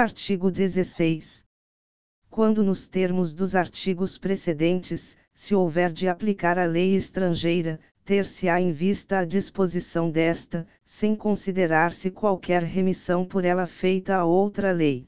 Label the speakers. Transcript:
Speaker 1: Artigo 16. Quando nos termos dos artigos precedentes, se houver de aplicar a lei estrangeira, ter-se-á em vista a disposição desta, sem considerar-se qualquer remissão por ela feita a outra lei.